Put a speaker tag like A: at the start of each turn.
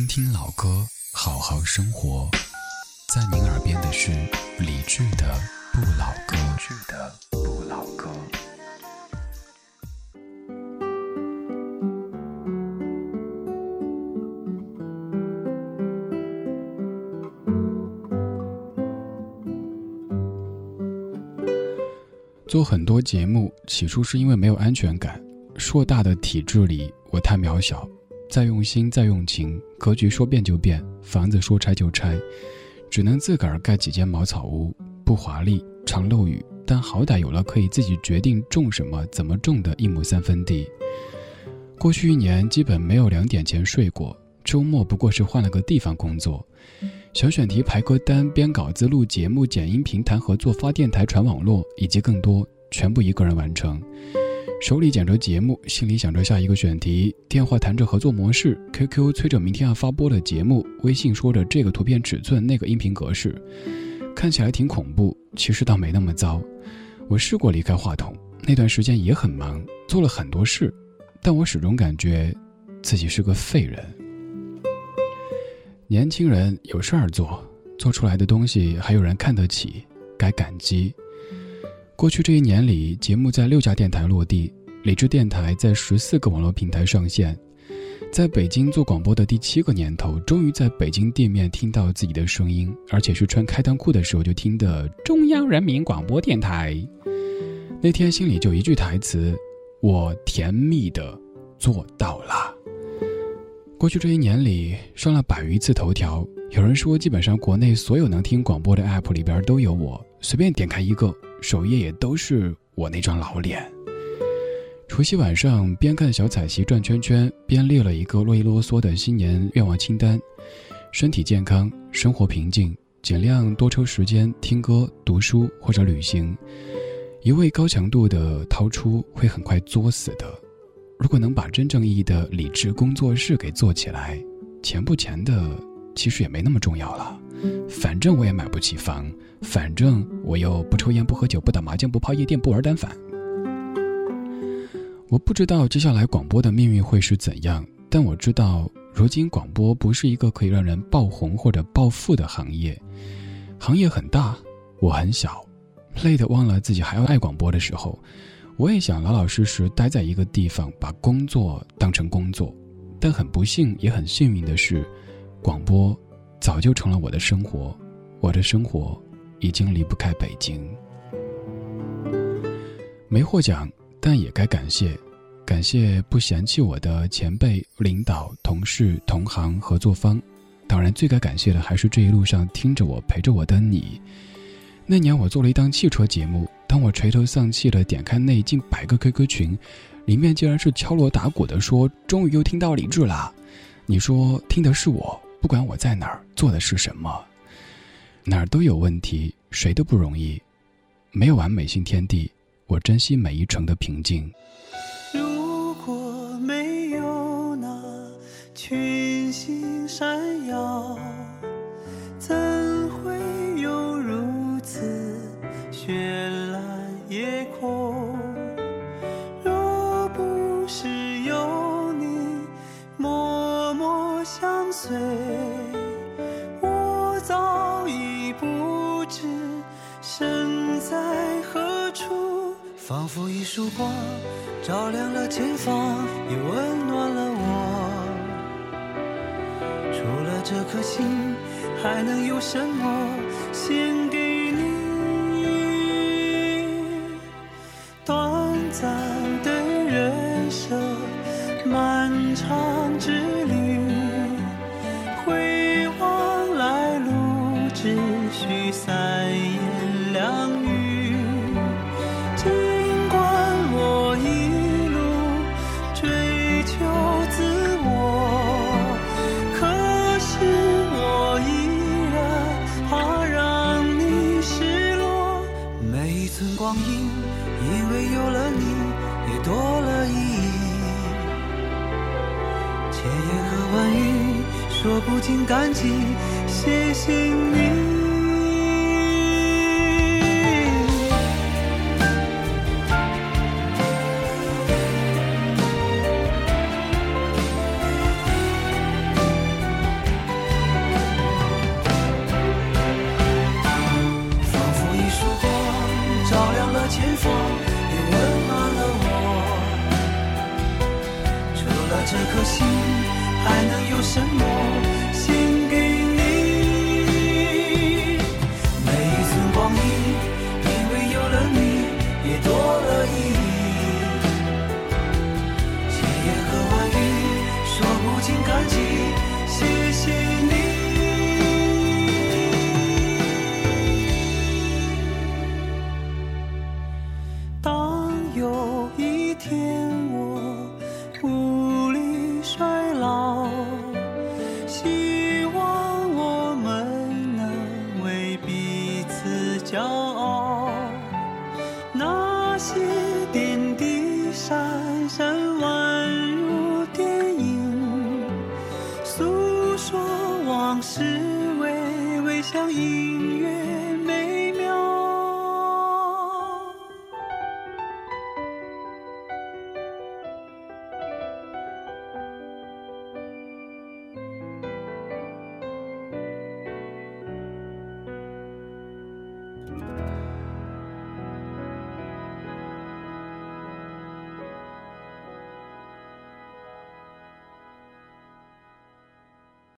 A: 听听老歌，好好生活。在您耳边的是理智的《不老歌》。理智的《不老歌》。做很多节目，起初是因为没有安全感。硕大的体制里，我太渺小。再用心，再用情，格局说变就变，房子说拆就拆，只能自个儿盖几间茅草屋，不华丽，常漏雨，但好歹有了可以自己决定种什么、怎么种的一亩三分地。过去一年基本没有两点前睡过，周末不过是换了个地方工作，小选题排歌单、编稿子、录节目、剪音频、谈合作、发电台、传网络，以及更多，全部一个人完成。手里捡着节目，心里想着下一个选题，电话谈着合作模式，QQ 催着明天要发播的节目，微信说着这个图片尺寸、那个音频格式，看起来挺恐怖，其实倒没那么糟。我试过离开话筒，那段时间也很忙，做了很多事，但我始终感觉自己是个废人。年轻人有事儿做，做出来的东西还有人看得起，该感激。过去这一年里，节目在六家电台落地，理智电台在十四个网络平台上线。在北京做广播的第七个年头，终于在北京店面听到自己的声音，而且是穿开裆裤的时候就听的中央人民广播电台。那天心里就一句台词：“我甜蜜的做到了。”过去这一年里，上了百余次头条，有人说基本上国内所有能听广播的 app 里边都有我，随便点开一个。首页也都是我那张老脸。除夕晚上，边看小彩旗转圈圈，边列了一个啰里啰嗦的新年愿望清单：身体健康，生活平静，尽量多抽时间听歌、读书或者旅行。一味高强度的掏出，会很快作死的。如果能把真正意义的理智工作室给做起来，钱不钱的，其实也没那么重要了。反正我也买不起房，反正我又不抽烟不喝酒不打麻将不泡夜店不玩单反。我不知道接下来广播的命运会是怎样，但我知道如今广播不是一个可以让人爆红或者暴富的行业。行业很大，我很小，累得忘了自己还要爱广播的时候，我也想老老实实待在一个地方，把工作当成工作。但很不幸也很幸运的是，广播。早就成了我的生活，我的生活已经离不开北京。没获奖，但也该感谢，感谢不嫌弃我的前辈、领导、同事、同行、合作方。当然，最该感谢的还是这一路上听着我、陪着我的你。那年我做了一档汽车节目，当我垂头丧气的点开那近百个 QQ 群，里面竟然是敲锣打鼓的说：“终于又听到李志啦！”你说听的是我。不管我在哪儿做的是什么，哪儿都有问题，谁都不容易，没有完美性天地。我珍惜每一程的平静。
B: 仿佛一束光，照亮了前方，也温暖了我。除了这颗心，还能有什么献给你？短暂的人生，漫长之旅，回望来路，只需三千言和万语说不尽感激谢谢你。谢谢。